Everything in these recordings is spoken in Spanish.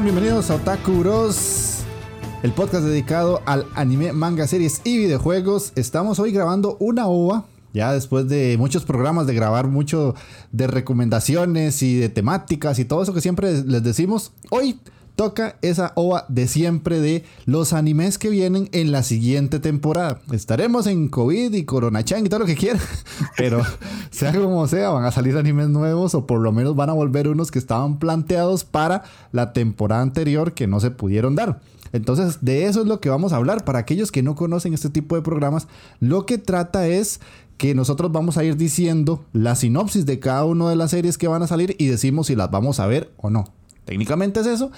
Bienvenidos a Otaku Bros, el podcast dedicado al anime, manga, series y videojuegos. Estamos hoy grabando una OVA, ya después de muchos programas de grabar mucho de recomendaciones y de temáticas y todo eso que siempre les decimos. Hoy toca esa ova de siempre de los animes que vienen en la siguiente temporada. Estaremos en COVID y Corona Chan y todo lo que quieran, pero sea como sea, van a salir animes nuevos o por lo menos van a volver unos que estaban planteados para la temporada anterior que no se pudieron dar. Entonces, de eso es lo que vamos a hablar. Para aquellos que no conocen este tipo de programas, lo que trata es que nosotros vamos a ir diciendo la sinopsis de cada una de las series que van a salir y decimos si las vamos a ver o no. Técnicamente es eso.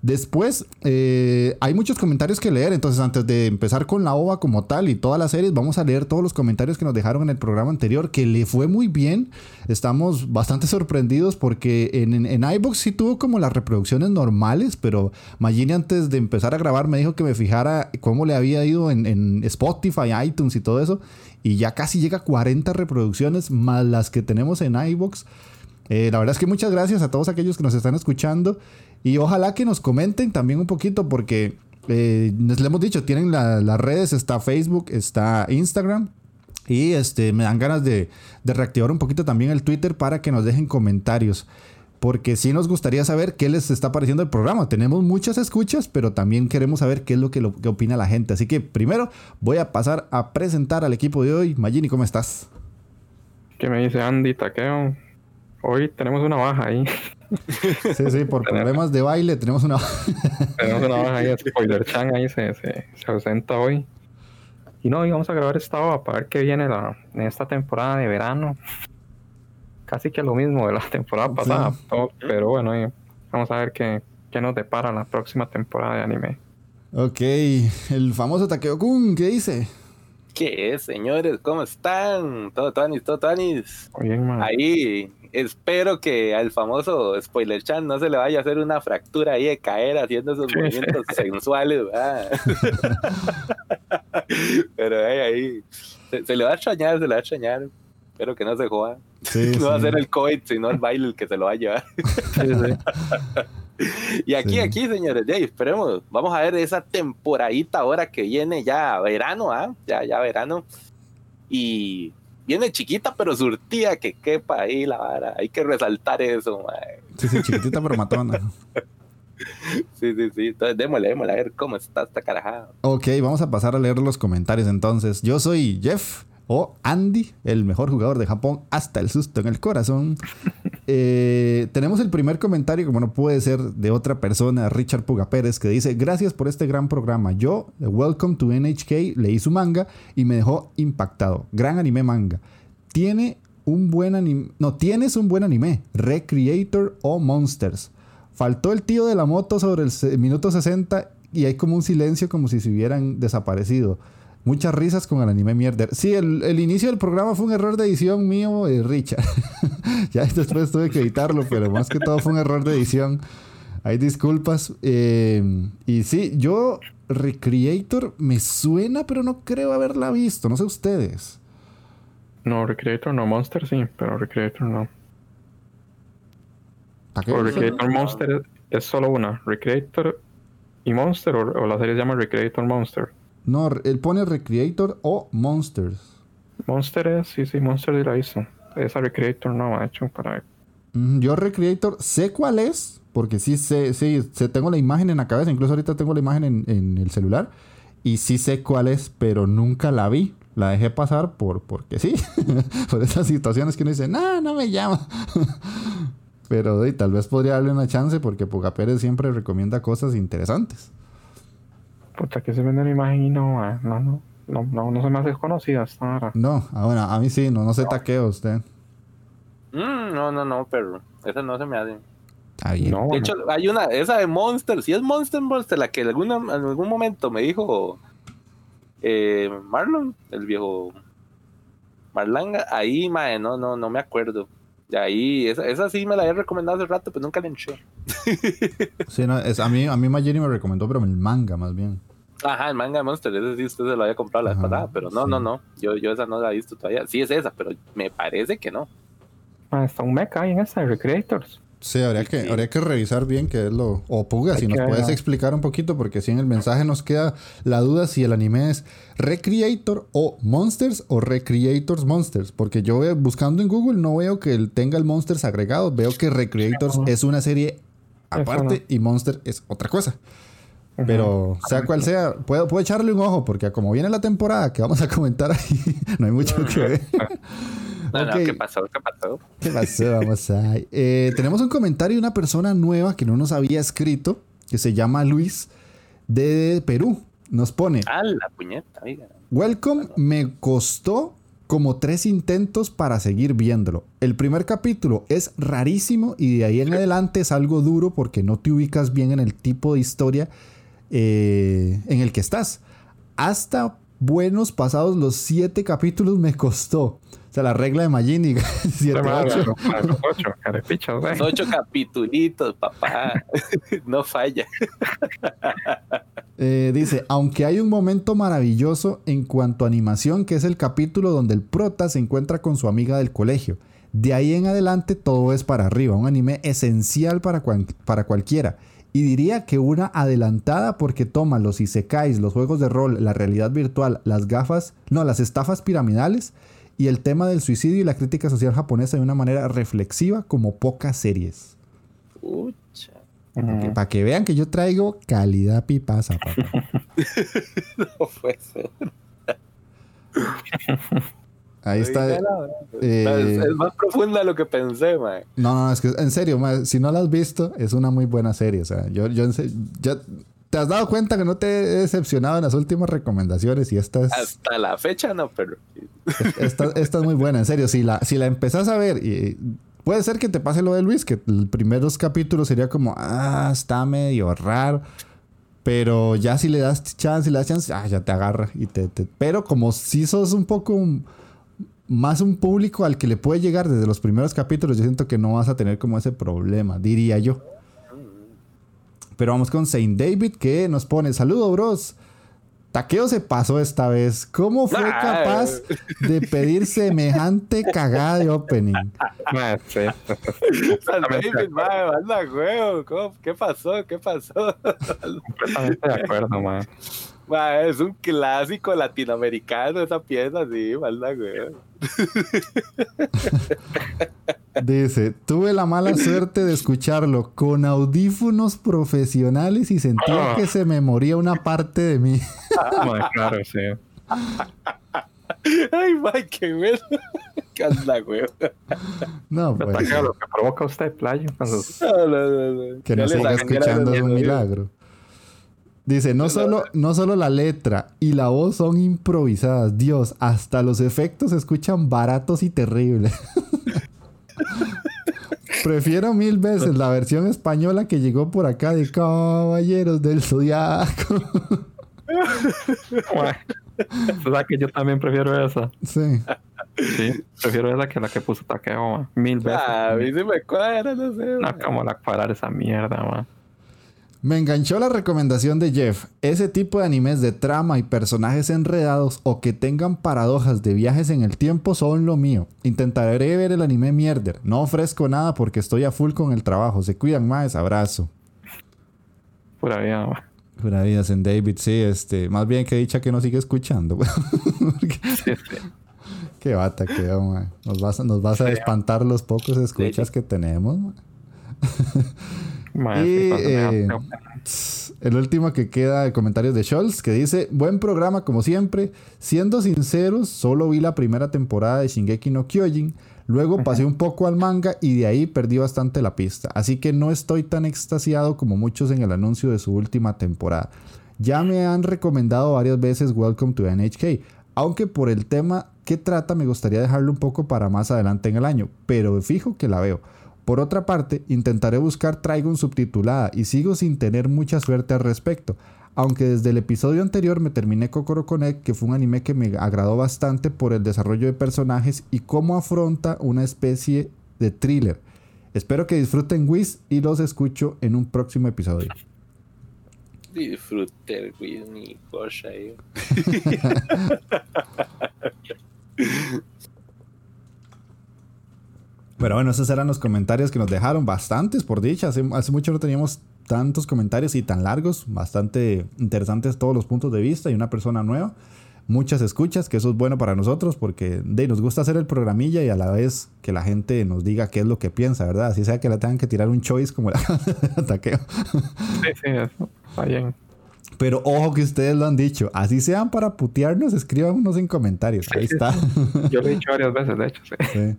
Después, eh, hay muchos comentarios que leer, entonces antes de empezar con la OVA como tal y todas las series, vamos a leer todos los comentarios que nos dejaron en el programa anterior, que le fue muy bien. Estamos bastante sorprendidos porque en, en, iBox sí tuvo como las reproducciones normales, pero Magini antes de empezar a grabar me dijo que me fijara cómo le había ido en, en Spotify, iTunes y todo eso, y ya casi llega a 40 reproducciones más las que tenemos en iBox. Eh, la verdad es que muchas gracias a todos aquellos que nos están escuchando. Y ojalá que nos comenten también un poquito porque eh, les hemos dicho, tienen las redes, está Facebook, está Instagram. Y este, me dan ganas de, reactivar un poquito también el Twitter para que nos dejen comentarios. Porque sí nos gustaría saber qué les está pareciendo el programa. Tenemos muchas escuchas, pero también queremos saber qué es lo que, lo, que opina la gente. Así que primero voy a pasar a presentar al equipo de hoy. Magini, ¿cómo estás? ¿Qué me dice Andy Taqueo? Hoy tenemos una baja ahí. Sí, sí, por problemas de baile tenemos una Tenemos una baja ahí. Spoiler Chan ahí se, se, ausenta hoy. Y no, íbamos a grabar esta hora para ver qué viene la, en esta temporada de verano. Casi que lo mismo de la temporada pasada. pero bueno, vamos a ver qué, qué nos depara la próxima temporada de anime. Ok, el famoso Takeo-kun, ¿qué dice? ¿Qué es, señores? ¿Cómo están? Todo tanis, todo tanis. Bien, Ahí, espero que al famoso Spoiler Chan no se le vaya a hacer una fractura ahí de caer haciendo esos movimientos sensuales, Pero ahí, ahí se, le va a extrañar, se le va a extrañar. Espero que no se joda. no va a ser el COVID, sino el baile el que se lo va a llevar. y aquí, aquí, señores, ya esperemos. Vamos a ver esa temporadita ahora que viene ya verano, ¿ah? Ya, ya verano. Y viene chiquita pero surtida que quepa ahí la vara. Hay que resaltar eso, mae. Sí, sí, chiquitita pero matona. sí, sí, sí. Entonces démosle, démosle a ver cómo está esta carajada. Ok, vamos a pasar a leer los comentarios entonces. Yo soy Jeff o Andy, el mejor jugador de Japón hasta el susto en el corazón. Eh, tenemos el primer comentario, como no puede ser de otra persona, Richard Puga Pérez, que dice: Gracias por este gran programa. Yo, Welcome to NHK, leí su manga y me dejó impactado. Gran anime manga. Tiene un buen anime. No, tienes un buen anime. Recreator o Monsters. Faltó el tío de la moto sobre el minuto 60 y hay como un silencio como si se hubieran desaparecido. Muchas risas con el anime mierder. Sí, el, inicio del programa fue un error de edición mío, de Richard. ya después tuve que editarlo, pero más que todo fue un error de edición. Hay disculpas. Eh, y sí, yo Recreator me suena, pero no creo haberla visto. No sé ustedes. No, Recreator no, Monster sí, pero Recreator no. O Recreator Monster es, es solo una. Recreator y Monster, o, o la serie se llama Recreator Monster. No, él pone Recreator o Monsters. Monster es, sí, sí, Monster la hizo. Esa Recreator no ha hecho para. Yo Recreator sé cuál es, porque sí sé, sí, sé- tengo la imagen en la cabeza, incluso ahorita tengo la imagen en, en el celular, y sí sé cuál es, pero nunca la vi. La dejé pasar por porque sí, por esas situaciones que uno dice, no, no me llama. pero y, tal vez podría darle una chance porque Puga Pérez siempre recomienda cosas interesantes. Puta, que se vende la imagen y no, no, no, no, no, no se me hace conocida hasta ahora. No, ah, bueno, a mí sí, no, no se taqueo usted. Mm, no, no, no, pero esa no se me hace. Está bien. No, De bueno. hecho, hay una, esa de Monster, si es Monster Monster, la que en, alguna, en algún momento me dijo eh, Marlon, el viejo Marlanga, ahí, mae, no, no, no me acuerdo. De ahí, esa, esa sí me la había recomendado hace rato, pero nunca la enché. Sí, no, es, a mí, a mí Mayeri me recomendó, pero el manga más bien. Ajá, el manga de Monster, ese sí usted se lo había comprado la vez pasada, pero no, sí. no, no, yo, yo esa no la he visto todavía. Sí es esa, pero me parece que no. Ah, está un mecha ahí en esa de Recreators. Sí, habría que, Sí. habría que revisar bien qué es lo... O Puga, Hay si nos puedes explicar un poquito, porque si en el mensaje nos queda la duda si el anime es Recreator o Monsters o Recreators Monsters. Porque yo veo- buscando en Google no veo que tenga el Monsters agregado. Veo que Recreators es una serie aparte y Monster es otra cosa. Pero sea cual sea, puedo, puedo echarle un ojo, porque como viene la temporada que vamos a comentar ahí, no hay mucho que ver. No, no, Ok. ¿qué pasó? ¿Qué pasó? ¿Qué pasó? Vamos a... Eh, tenemos un comentario de una persona nueva que no nos había escrito, que se llama Luis, de Perú. Nos pone, Ah, la puñeta, oiga. Welcome me costó como tres intentos para seguir viéndolo. El primer capítulo es rarísimo y de ahí en adelante es algo duro porque no te ubicas bien en el tipo de historia eh, en el que estás. Hasta buenos pasados los siete capítulos me costó. O sea, la regla de Magini. siete, ocho. Los ocho, carepichas, güey. Son ocho capitulitos, papá. no falla. Eh, dice, aunque hay un momento maravilloso en cuanto a animación, que es el capítulo donde el prota se encuentra con su amiga del colegio. De ahí en adelante todo es para arriba, un anime esencial para, cuan- para cualquiera. Y diría que una adelantada porque toma los isekais, los juegos de rol, la realidad virtual, las gafas, no, las estafas piramidales y el tema del suicidio y la crítica social japonesa de una manera reflexiva como pocas series. Pucha. Ujú. Para que vean que yo traigo calidad pipasa, papá. No puede ser. Ahí está. Eh, es, es más profunda de lo que pensé, man. No, no, es que en serio, ma, si no la has visto, es una muy buena serie. O sea, yo, yo ya te has dado cuenta que no te he decepcionado en las últimas recomendaciones y esta es, Hasta la fecha no, pero. esta, esta es muy buena. En serio, si la, si la empezás a ver, y puede ser que te pase lo de Luis, que los primeros capítulos sería como, ah, está medio raro. Pero ya si le das chance, si le das chance, ah, ya te agarra. Y te, te- Pero como si sos un poco un- más un público al que le puede llegar desde los primeros capítulos, yo siento que no vas a tener como ese problema, diría yo. Pero vamos con Saint David que nos pone, saludo bros. Taqueo se pasó esta vez. ¿Cómo fue Ah. capaz de pedir semejante cagada de opening? ¿Qué pasó? ¿Qué pasó? Completamente de acuerdo, man. Es un clásico latinoamericano esa pieza, sí, manda, huevo. Dice, tuve la mala suerte de escucharlo con audífonos profesionales y sentía Ah. que se me moría una parte de mí. Ma, claro, sí. Ay, man, qué bueno. ¿Qué anda, huevo? No, Me pues, ataca lo que provoca usted, playo. Cuando... No, no, no, no. que no siga escuchando es un milagro. Dice, no solo, no solo la letra y la voz son improvisadas, Dios, hasta los efectos se escuchan baratos y terribles. Prefiero mil veces la versión española que llegó por acá de Caballeros del Zodiaco. O sea que yo también prefiero esa. sí. Sí, prefiero esa que la que puso Takeo, ma. Mil veces. Ah, a mí se me cuadra, no sé. No, man. como la parar esa mierda, man. Me enganchó la recomendación de Jeff. Ese tipo de animes de trama y personajes enredados o que tengan paradojas de viajes en el tiempo son lo mío. Intentaré ver el anime Mierder. No ofrezco nada porque estoy a full con el trabajo. Se cuidan más. Abrazo. Pura vida, ma. Pura vida, en David. Sí, este. Más bien que dicha que no sigue escuchando. Porque- Sí, sí. Qué bata que ma. Nos vas, a- nos vas a espantar los pocos escuchas que tenemos. ma. Y, eh, El último que queda de comentarios de Scholz que dice, buen programa como siempre, siendo sinceros, solo vi la primera temporada de Shingeki no Kyojin, luego pasé un poco al manga y de ahí perdí bastante la pista, así que no estoy tan extasiado como muchos en el anuncio de su última temporada. Ya me han recomendado varias veces Welcome to NHK, aunque por el tema que trata me gustaría dejarlo un poco para más adelante en el año, pero fijo que la veo. Por otra parte, intentaré buscar Trigon subtitulada y sigo sin tener mucha suerte al respecto. Aunque desde el episodio anterior me terminé Kokoro Connect, que fue un anime que me agradó bastante por el desarrollo de personajes y cómo afronta una especie de thriller. Espero que disfruten Wiz y los escucho en un próximo episodio. Disfrute el Wii, mi cosa. Pero bueno, esos eran los comentarios que nos dejaron, bastantes por dicha. Hace, hace mucho no teníamos tantos comentarios y tan largos, bastante interesantes todos los puntos de vista y una persona nueva. Muchas escuchas, que eso es bueno para nosotros porque de, nos gusta hacer el programilla y a la vez que la gente nos diga qué es lo que piensa, ¿verdad? Así sea que le tengan que tirar un choice como la ataqueo. Sí, sí, eso. Está bien. Pero ojo que ustedes lo han dicho, así sean para putearnos, escríbanos en comentarios. Ahí está. Yo lo he dicho varias veces, de hecho, sí. Sí.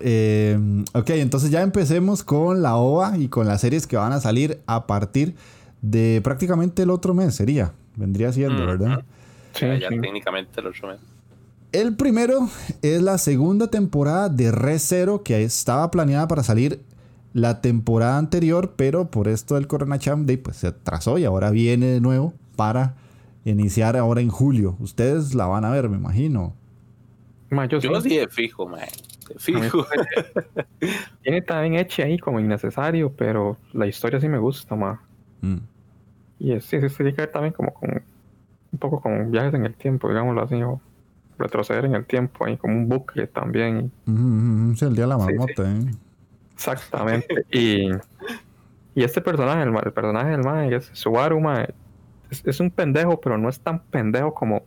Eh, ok, entonces ya empecemos con la OVA y con las series que van a salir a partir de prácticamente el otro mes, sería. Vendría siendo. ¿verdad? Sí, ya, ya sí. técnicamente el otro mes. El primero es la segunda temporada de Re Zero que estaba planeada para salir la temporada anterior, pero por esto del Corona Champ Day pues se atrasó y ahora viene de nuevo para iniciar ahora en julio. Ustedes la van a ver, me imagino. Ma, yo Yo sí. sí de fijo, man. Fijo. Tiene también hecho ahí como innecesario, pero la historia sí me gusta, ma. Mm. Y es, sí, sí, sí, tiene que ver también como con un poco con viajes en el tiempo, digámoslo así, o retroceder en el tiempo, ahí como un bucle también. Ujú, ujú. Sí, el día de la Sí, sí. marmota, ¿eh? Exactamente. y, y este personaje, el, personaje del que es Subaru, es, es un pendejo, pero no es tan pendejo como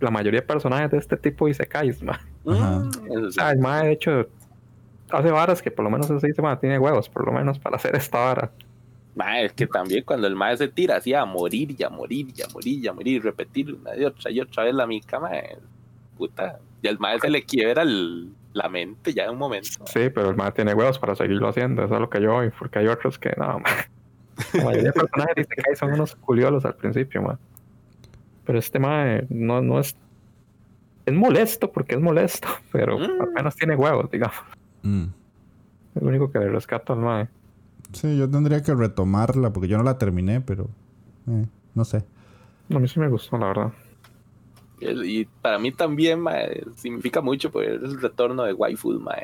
la mayoría de personajes de este tipo y se cae, mae. Ajá. Mm, O sea, el mae, de hecho, hace varas que por lo menos se dice, mae, tiene huevos, por lo menos para hacer esta vara. Ma, es que también cuando el maestro se tira así a morir y a morir y a morir y a morir y repetir una y otra y otra vez la mica, ma, puta. Y al maestro se le quiebra el- la mente ya en un momento. Sí, pero el mae tiene huevos para seguirlo haciendo, eso es lo que yo voy, porque hay otros que no, mae. La mayoría de personajes dice que son unos culiolos al principio, mae. Pero este mae no, no es. Es molesto porque es molesto, pero Mm. apenas tiene huevos, digamos. Mm. Es lo único que le rescato al mae. Sí, yo tendría que retomarla porque yo no la terminé, pero eh, no sé. A mí sí me gustó, la verdad. Y para mí también ma, significa mucho porque es el retorno de waifus, ma,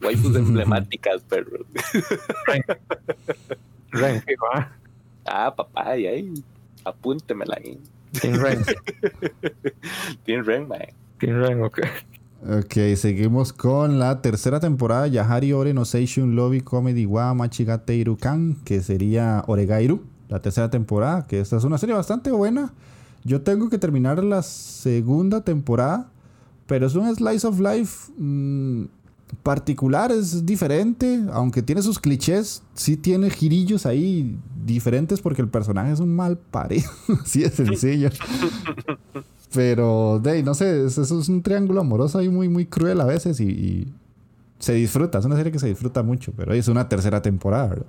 waifus emblemáticas, pero Ren, fijo, ah. ah, papá, y ahí, apúntemela ahí. Team Ren. Tiene Ren, ma. Team Ren, ok. Ok, seguimos con la tercera temporada Yahari Ore no Seishun Lobby Comedy wa Machigate Irukan, que sería Oregairu, la tercera temporada, que esta es una serie bastante buena. Yo tengo que terminar la segunda temporada, pero es un slice of life mm, particular, es diferente, aunque tiene sus clichés, sí tiene girillos ahí diferentes porque el personaje es un mal parido, así de sencillo. Pero, de, no sé, es- eso es un triángulo amoroso ahí muy, muy cruel a veces y, y se disfruta, es una serie que se disfruta mucho, pero es una tercera temporada, ¿verdad?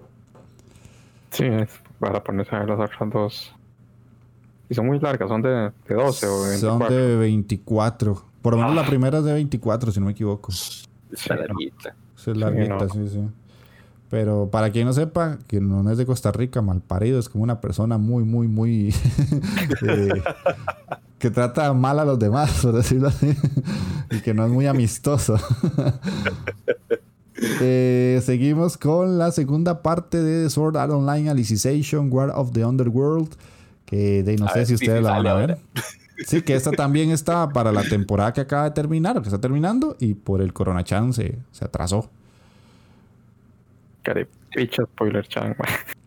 Sí, es para ponerse a ver las otras dos. Y son muy largas, son de, de 12 o 24. Son de 24. Por lo menos la primera es de 24, si no me equivoco. Está larguita. Es larguita, no. sí, sí. Pero para quien no sepa, que no es de Costa Rica, malparido, es como una persona muy, muy, muy... eh, que trata mal a los demás, por decirlo así. y que no es muy amistoso. Eh, seguimos con la segunda parte de Sword Art Online Alicization, War of the Underworld. Que de, no A sé ver si ustedes la van a ver. Sí, que esta también está para la temporada que acaba de terminar, o que está terminando, y por el Corona Chan se, se atrasó. Carepicha spoiler chan, mae.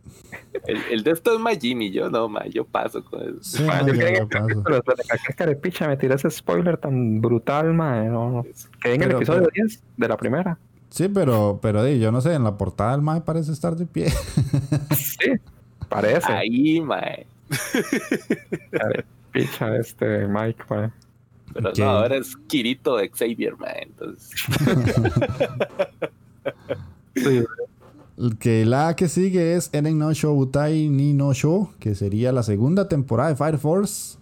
El, el de esto es Majimi, yo no, ma, yo paso con eso. Sí, no, yo quería que- paso. pero después de que me tiré ese spoiler tan brutal, mae. No, no. Quedé en el episodio pero- 10 de la primera. Sí, pero, pero di, yo no sé, en la portada el mae parece estar de pie. Sí, parece. Ahí, mae. Carepicha este Mike, mae. Pero no, ahora es Kirito de Xavier, mae. Entonces, Sí, que la que sigue es Eren no Shoubutai ni no Show, que sería la segunda temporada de Fire Force.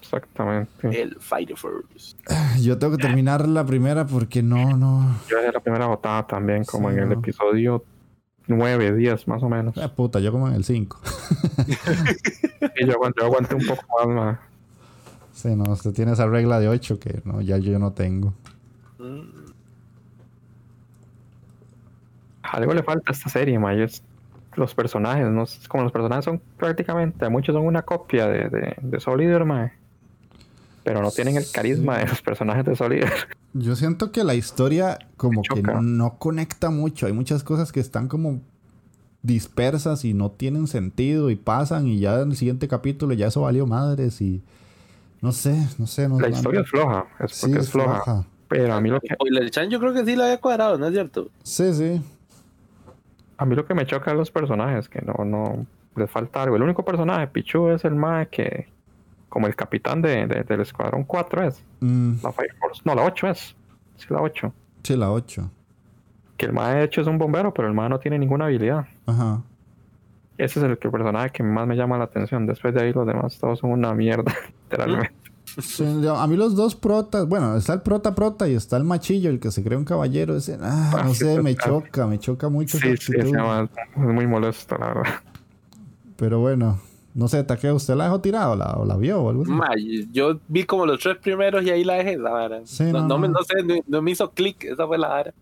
exactamente. el Fighter Force. Yo tengo que terminar la primera porque no, no. Yo dejé la primera botada también, como Sí, en el episodio 9, 10 más o menos. Eh, puta, yo como en el 5. Y yo aguanté, yo aguanté un poco más, mae. Sí, no, usted tiene esa regla de 8 que no, ya yo no tengo. Mm, Algo le falta a esta serie, mae. Es los personajes, ¿no? Es como los personajes son prácticamente, muchos son una copia de, de, de mae. Pero no tienen el carisma de los personajes de Eater. Yo siento que la historia como que no conecta mucho. Hay muchas cosas que están como dispersas y no tienen sentido y pasan y ya en el siguiente capítulo ya eso valió madres y no sé, no sé. No, La no- historia es floja, es sí, porque es floja. floja. Pero a mí lo que Spoiler Chan yo creo que sí lo había cuadrado, ¿no es cierto? Sí, sí. A mí lo que me choca es los personajes, que no, no les falta algo. El único personaje, Pichu, es el mae que como el capitán de, de- del escuadrón 4 es, Mm, la Fire Force. No, la 8 es. Sí, la 8. sí, la 8. Que el mae de hecho es un bombero, pero el mae no tiene ninguna habilidad. Ajá. Ese es el que- personaje que más me llama la atención. Después de ahí los demás todos son una mierda, literalmente. A mí los dos protas, bueno, está el prota prota y está el machillo, el que se cree un caballero. Ese, ah, Ah, no sé, me choca, me choca mucho Sí, sí, es muy molesto, la verdad. Pero bueno, no sé, Taqueo, ¿usted la dejó tirada o la, o la vio o algo así? Ma, yo vi como los tres primeros y ahí la dejé, la vara. Sí, no, no, no me, no. sé, no, no me hizo clic, esa fue la vara.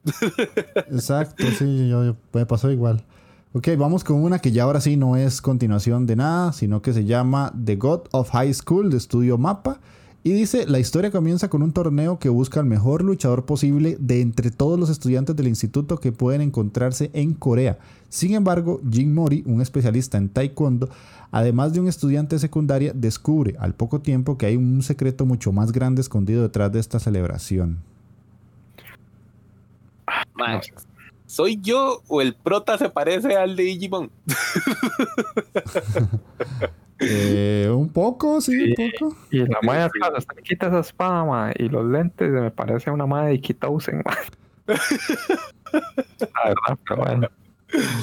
Exacto, sí, yo, yo- me pasó igual. Ok, vamos con una que ya ahora sí no es continuación de nada, sino que se llama The God of High School de Estudio Mapa. Y dice, la historia comienza con un torneo que busca al mejor luchador posible de entre todos los estudiantes del instituto que pueden encontrarse en Corea. Sin embargo, Jin Mori, un especialista en taekwondo, además de un estudiante de secundaria, descubre al poco tiempo que hay un secreto mucho más grande escondido detrás de esta celebración. ¿Soy yo o el prota se parece al de Digimon? Eh, un poco, sí, Sí. un poco. Y la sí. atrás, hasta que quita esa espada, mae, y los lentes me parece una madre de Kitausen. La verdad, pero bueno.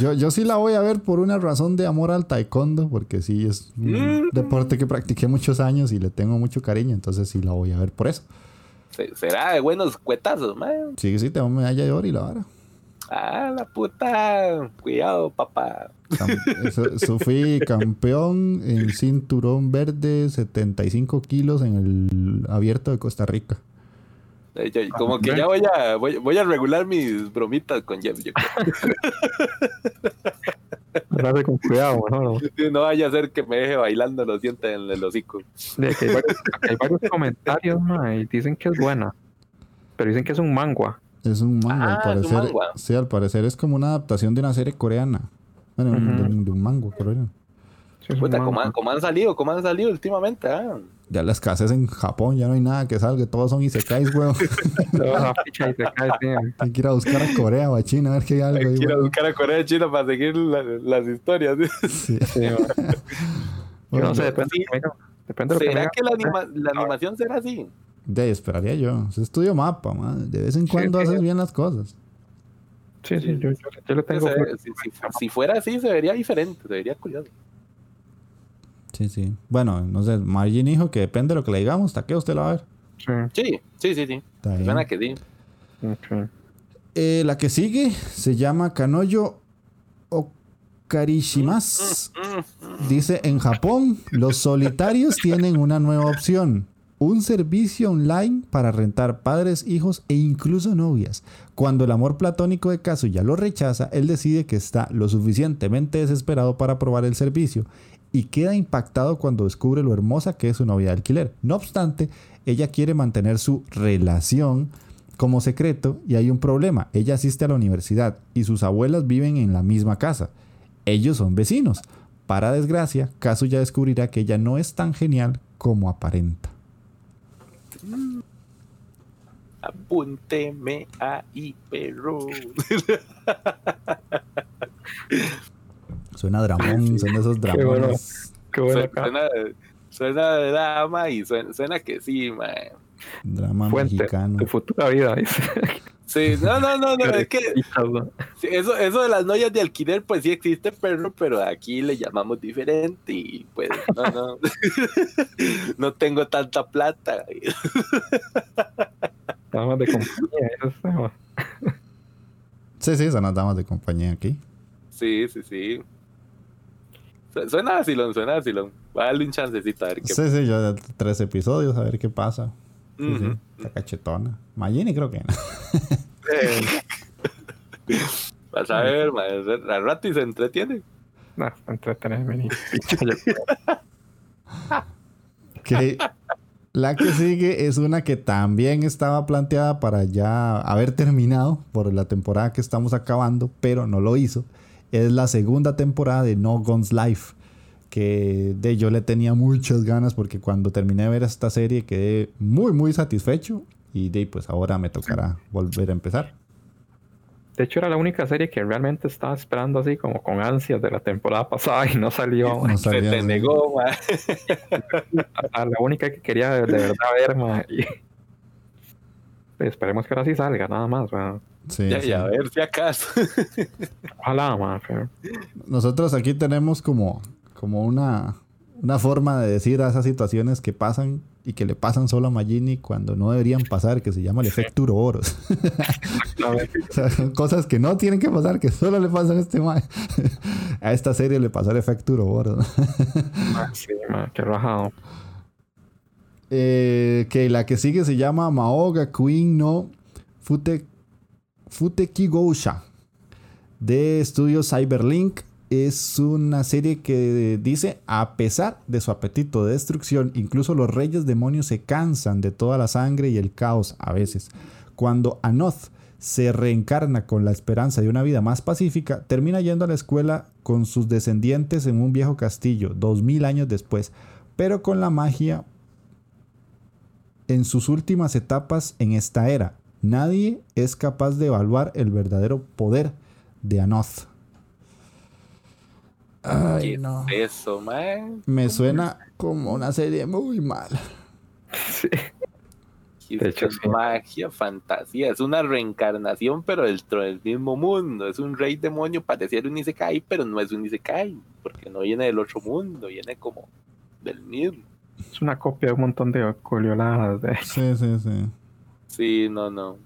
Yo, yo sí la voy a ver por una razón de amor al taekwondo, porque sí es un Mm. deporte que practiqué muchos años y le tengo mucho cariño, entonces sí la voy a ver por eso. Se- Será de buenos cuetazos, man. Sí, sí, tengo medalla de oro y la vara. Ah, la puta. Cuidado, papá. Fui campeón en cinturón verde, 75 kilos en el abierto de Costa Rica. Yo- como que ya voy a, voy, voy a regular mis bromitas con Jeff. yo con cuidado, ¿no? vaya a ser que me deje bailando los dientes en el hocico. De que hay varios, hay varios comentarios, mae, y dicen que es buena. Pero dicen que es un mangua. Es un manga, Ah, al es un parecer. manga. Sí, al parecer es como una adaptación de una serie coreana. Bueno, de, un- de un manga coreano. Sí, Puta, como han, salido, como han salido últimamente. Ah. Ya la escasez en Japón, ya no hay nada que salga, todos son isekais, weón. Hay que ir a buscar a Corea o a China a ver que hay algo weón. buscar a Corea y China para seguir la- las historias. Sí. Sí, Bueno, no sé, depende, Sí. de lo que que me ¿Será que la, anima- la animación será así? De ahí esperaría yo. Es estudio mapa, man. De vez en cuando sí. haces bien las cosas. Sí, sí, yo, yo, yo le tengo. Se- si, si- si fuera así, se vería diferente, se vería curioso. Sí, sí. Bueno, no sé, Margin dijo que depende de lo que le digamos, ¿hasta qué usted la va a ver? Sí, Sí, sí, sí, sí. Está bien. Suena que sí. Eh, la que sigue se llama Kanoyo Okarishimas. Mm, mm. Dice, en Japón, los solitarios tienen una nueva opción. Un servicio online para rentar padres, hijos e incluso novias. Cuando el amor platónico de Kazuya lo rechaza, él decide que está lo suficientemente desesperado para probar el servicio y queda impactado cuando descubre lo hermosa que es su novia de alquiler. No obstante, ella quiere mantener su relación como secreto y hay un problema. Ella asiste a la universidad y sus abuelas viven en la misma casa. Ellos son vecinos. Para desgracia, Kazuya descubrirá que ella no es tan genial como aparenta. Apúnteme ahí, perro. Suena dramón, son esos Qué bueno. dramones. Qué bueno Suena, suena de drama y suena, suena que sí, mae. Drama Fuente, mexicano. tu futura vida, dice. Sí, no, no, no, no, es que eso, eso de las novias de alquiler, pues sí existe, pero, pero aquí le llamamos diferente y pues no, no, no tengo tanta plata. Nada más de compañía, eso. Sí, sí, son las damas de compañía aquí. Sí, sí, sí. Su- Suena vacilón, suena a darle un chancecito a ver qué Sí, sí, yo de tres episodios, a ver qué pasa. Sí, sí, Ujú. está cachetona. Magini creo que no. Eh, Vas a ver, mae, al rato y se entretiene. No, entretenerme ni. Que la que sigue es una que también estaba planteada para ya haber terminado por la temporada que estamos acabando, pero no lo hizo. Es la segunda temporada de No Guns Life. Que de yo le tenía muchas ganas porque cuando terminé de ver esta serie quedé muy, muy satisfecho. Y de ahí, pues ahora me tocará volver a empezar. De hecho, era la única serie que realmente estaba esperando así como con ansias de la temporada pasada y no salió. No Se te negó. A la única que quería de, de verdad ver, ma, y esperemos que ahora sí salga, nada más. ma. Sí, Ya, sí. ya, a ver si acaso. Ojalá, ma, pero- Nosotros aquí tenemos como, como una, una forma de decir a esas situaciones que pasan y que le pasan solo a Magini cuando no deberían pasar, que se llama el efecto Uroboros. a ver, O sea, son cosas que no tienen que pasar, que solo le pasan a este. A esta serie le pasó el efecto Uroboros. sí, ma, qué rajado. Eh, que la que sigue se llama Maoga Queen no Fute, Futekigosha de estudio Cyberlink. Es una serie que dice, a pesar de su apetito de destrucción, incluso los reyes demonios se cansan de toda la sangre y el caos a veces. Cuando Anoth se reencarna con la esperanza de una vida más pacífica, termina yendo a la escuela con sus descendientes en un viejo castillo, dos mil años después, pero con la magia en sus últimas etapas en esta era. Nadie es capaz de evaluar el verdadero poder de Anoth. Ay, ¿Qué no. es eso, mae? Me suena como una serie muy mala. Sí. ¿Qué De es hecho, sí. magia, fantasía. Es una reencarnación, pero dentro del mismo mundo. Es un rey demonio, pareciera un Isekai, pero no es un Isekai. Porque no viene del otro mundo, viene como del mismo. Es una copia de un montón de colioladas de, Sí, sí, sí. Sí, no, no.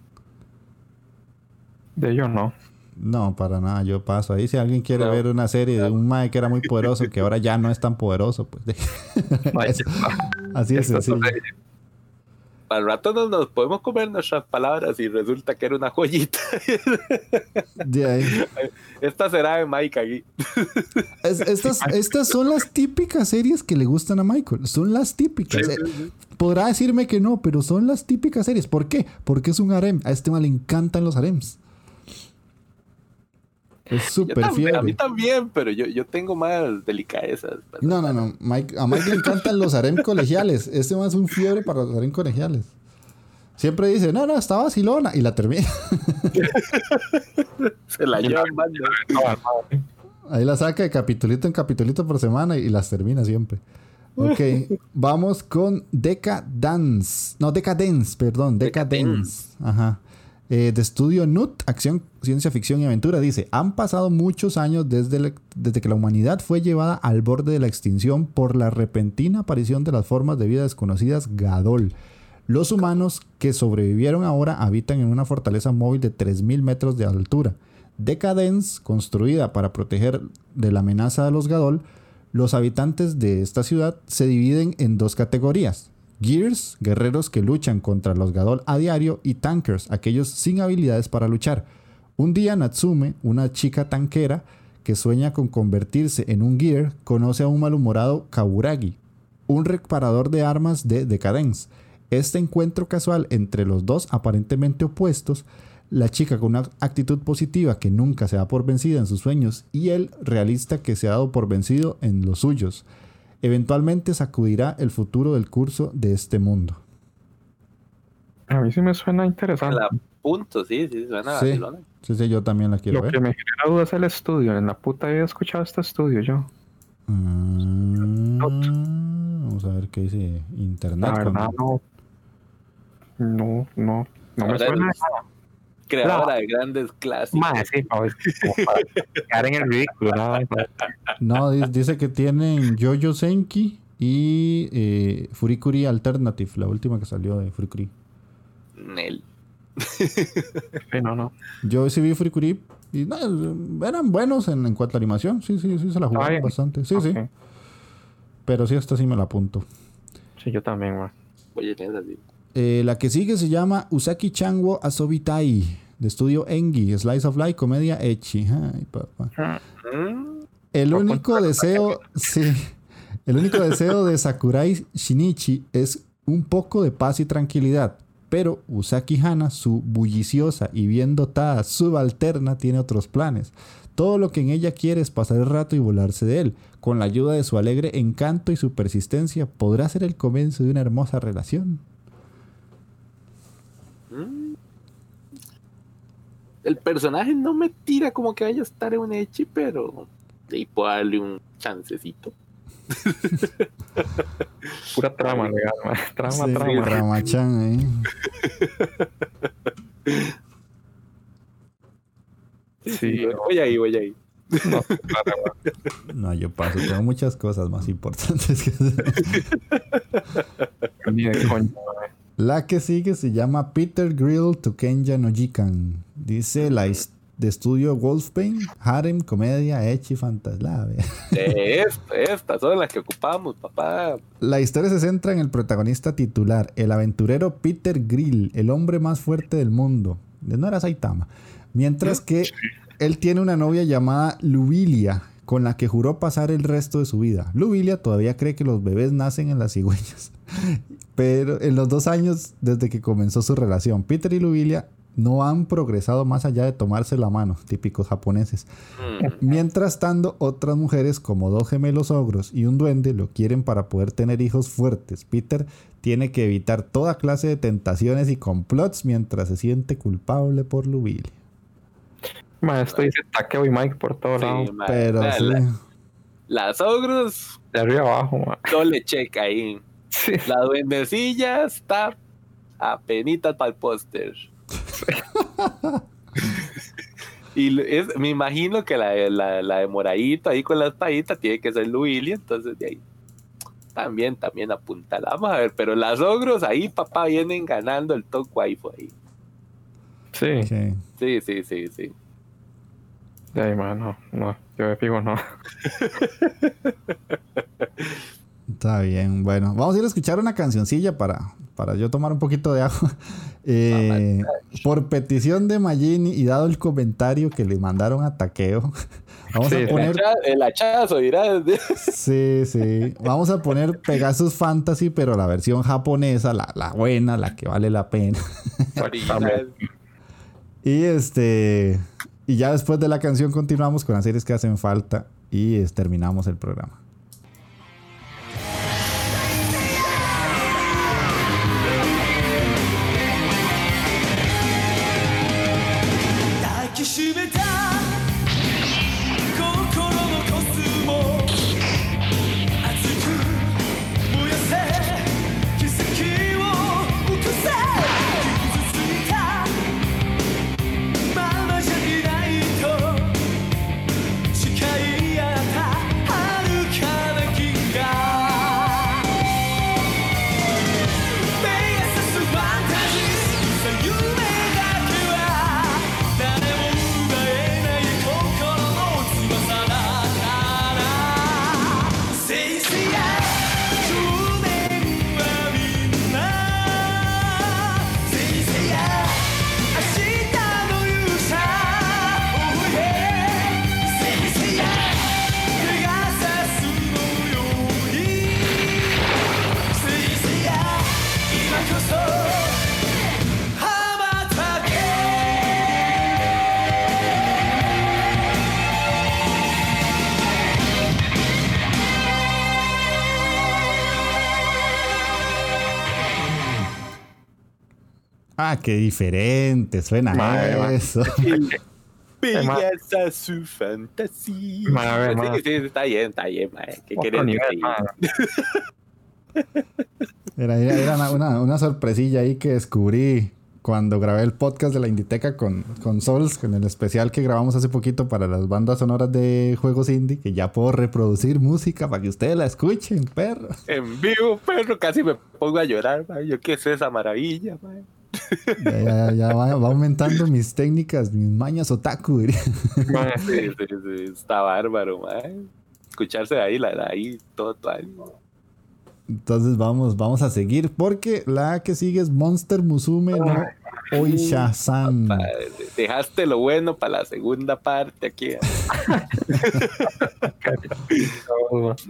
de ellos, no. No, para nada, yo paso ahí. Si alguien quiere No. ver una serie de un mae que era muy poderoso, que ahora ya no es tan poderoso, pues Eso. así es sencillo. Al rato no nos podemos comer nuestras palabras y resulta que era una joyita. De ahí. Esta será de Mike aquí. Es- estas, estas son las típicas series que le gustan a Michael. Son las típicas. Eh, Podrá decirme que no, pero son las típicas series. ¿Por qué? Porque es un harem. A este mal le encantan los harems. Es súper también, a mí también, pero yo, yo tengo más delicadezas. No, no, no. Mike- a Mike le encantan los harem colegiales. Este más es un fiebre para los harem colegiales. Siempre dice, no, no, está vacilona. Y la termina. Se la no, Ahí la saca de capitulito en capitulito por semana y las termina siempre. Ok, vamos con Decadence. No, Decadence, perdón, Decadence. Ajá. Eh, de estudio NUT, acción, ciencia ficción y aventura, dice, han pasado muchos años desde, que la humanidad fue llevada al borde de la extinción por la repentina aparición de las formas de vida desconocidas Gadol. Los humanos que sobrevivieron ahora habitan en una fortaleza móvil de 3.000 metros de altura. Decadence, construida para proteger de la amenaza de los Gadol, los habitantes de esta ciudad se dividen en dos categorías, Gears, guerreros que luchan contra los Gadol a diario, y Tankers, aquellos sin habilidades para luchar. Un día Natsume, una chica tanquera que sueña con convertirse en un Gear, conoce a un malhumorado Kaburagi, un reparador de armas de Decadence. Este encuentro casual entre los dos aparentemente opuestos, la chica con una actitud positiva que nunca se da por vencida en sus sueños y el realista que se ha dado por vencido en los suyos, eventualmente sacudirá el futuro del curso de este mundo. A mí sí me suena interesante. La punto, sí, sí, suena Sí. Sí, sí, yo también la quiero Lo ver. que me genera duda es el estudio. En la puta he escuchado este estudio yo. Mm, vamos a ver qué dice internet. La verdad, no. No, no. No me suena. eres Creadora de grandes clásicos. Más, sí, como para quedar en el ridículo. nada más. No, di- dice que tienen Jojo Senki y eh, Furikuri Alternative, la última que salió de Furikuri. Nel. Sí, no, no. Yo sí vi Furikuri y no, eran buenos en, en cuanto a animación. Sí, sí, sí, se la jugaron bien. bastante. Sí, sí. Pero sí, esta sí me la apunto. Sí, yo también, güey. Oye, en esa sí. Eh, la que sigue se llama Usaki Chango Asobitai, de estudio Engi, Slice of Life, comedia Echi. Ay, papá. El único deseo, sí, el único deseo de Sakurai Shinichi es un poco de paz y tranquilidad. Pero Usaki Hana, su bulliciosa y bien dotada subalterna, tiene otros planes. Todo lo que en ella quiere es pasar el rato y volarse de él. Con la ayuda de su alegre encanto y su persistencia, podrá ser el comienzo de una hermosa relación. Mm. El personaje no me tira como que vaya a estar en un Echi, pero ahí puedo darle un chancecito. Pura trama, legal, man. Trama, Sí, trama. Ramachan, ¿eh? Sí, Voy ahí, voy ahí. no. No, yo paso. Tengo muchas cosas más importantes que hacer. Ni de coño. La que sigue se llama Peter Grill to Kenya no Jikan. Dice la de estudio Wolfpain, Harem, Comedia, Echi, Fantasla. De esta, estas son las que ocupamos, papá. La historia se centra en el protagonista titular, el aventurero Peter Grill, el hombre más fuerte del mundo. De no era Saitama. Mientras que él tiene una novia llamada Lubilia, con la que juró pasar el resto de su vida. Lubilia todavía cree que los bebés nacen en las cigüeñas. Pero en los dos años desde que comenzó su relación, Peter y Lubilia no han progresado más allá de tomarse la mano, típicos japoneses. Mm, Mientras tanto, otras mujeres como dos gemelos ogros y un duende lo quieren para poder tener hijos fuertes. Peter tiene que evitar toda clase de tentaciones y complots mientras se siente culpable por Lubilia. Ma, esto dice Takeo y Mike por todos sí, lados. ma, Pero sí. la- las ogros, De arriba abajo, ma. doble check ahí. Sí. La duendecilla está apenitas para el póster. y es- me imagino que la, la, la de moradito ahí con la espadita tiene que ser Luili, entonces de ahí también, también apuntala. Vamos a ver, pero las ogros ahí, papá, vienen ganando el top ahí. Sí. Sí. Sí, sí, sí, sí. De ahí, ma, no, no. Yo me fijo, no. Está bien. Bueno, vamos a ir a escuchar una cancioncilla para, para yo tomar un poquito de agua. Eh, por petición de Magini y dado el comentario que le mandaron a Takeo, vamos Sí, a poner el hachazo, dirá. Sí, sí. Vamos a poner Pegasus Fantasy, pero la versión japonesa, la, la buena, la que vale la pena. Y este. Y ya después de la canción continuamos con las series que hacen falta y terminamos el programa. Ah, qué diferente suena mae. eso. Belleza su fantasía. A ver, Sí, sí, está bien, está bien, mae. ¿Qué querés. Era, era- era una, una- una sorpresilla ahí que descubrí cuando grabé el podcast de la Inditeca con, con Souls, con el especial que grabamos hace poquito para las bandas sonoras de juegos indie, que ya puedo reproducir música para que ustedes la escuchen, perro. En vivo, perro, casi me pongo a llorar. Yo qué sé esa maravilla, mae. Ya, ya- ya va, va aumentando mis técnicas, mis mañas otaku, está bárbaro, mae. Escucharse ahí, la ahí, todo, todo ahí. Entonces vamos, vamos a seguir porque la que sigue es Monster Musume no Oisha-san. Padre, Dejaste lo bueno para la segunda parte aquí. ¿eh?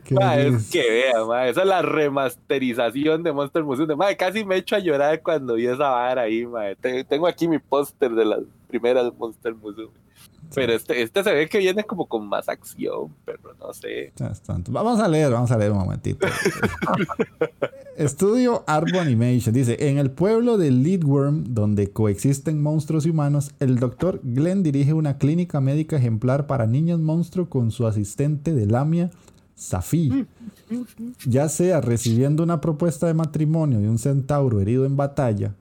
¿Qué Ma, es que vea, ma, esa es la remasterización de Monster Musume. Ma, casi me echo a llorar cuando vi esa vara ahí, ma. Te- Tengo aquí mi póster de las primeras Monster Musume. Pero este, este se ve que viene como con más acción, pero no sé. Vamos a leer, vamos a leer un momentito. Estudio Arbo Animation dice: En el pueblo de Leadworm, donde coexisten monstruos y humanos, el doctor Glenn dirige una clínica médica ejemplar para niños monstruo con su asistente de Lamia, Safi. Ya sea recibiendo una propuesta de matrimonio de un centauro herido en batalla,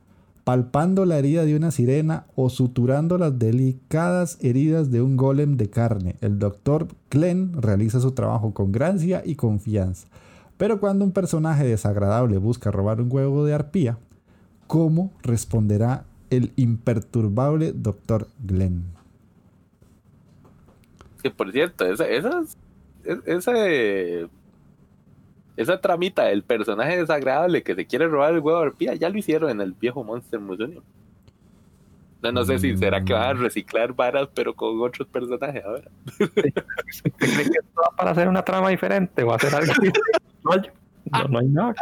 palpando la herida de una sirena o suturando las delicadas heridas de un golem de carne. El doctor Glenn realiza su trabajo con gracia y confianza. Pero cuando un personaje desagradable busca robar un huevo de arpía, ¿cómo responderá el imperturbable doctor Glenn? Que por cierto, esa, esa tramita del personaje desagradable que se quiere robar el huevo de arpía, ya lo hicieron en el viejo Monster Musume. No, no sé si será que van a reciclar varas, pero con otros personajes ahora. ¿Usted cree que esto va para hacer una trama diferente o hacer algo? No, no, no hay nada.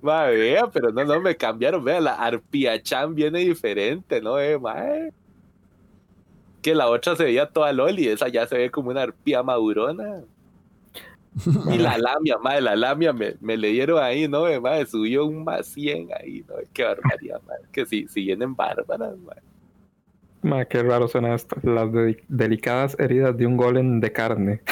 Ma, vea, pero no, no, me cambiaron. Vea, la Arpia Chan viene diferente, ¿no? Eh, ma, eh. Que la otra se veía toda loli, esa ya se ve como una arpía madurona. Y la lamia, madre, la lamia me, me le dieron ahí, ¿no? Madre, subió un más 100 ahí, ¿no? Qué barbaridad, madre. Que si, si vienen bárbaras, madre. Mae, qué raro suena esto. Las de- delicadas heridas de un golem de carne.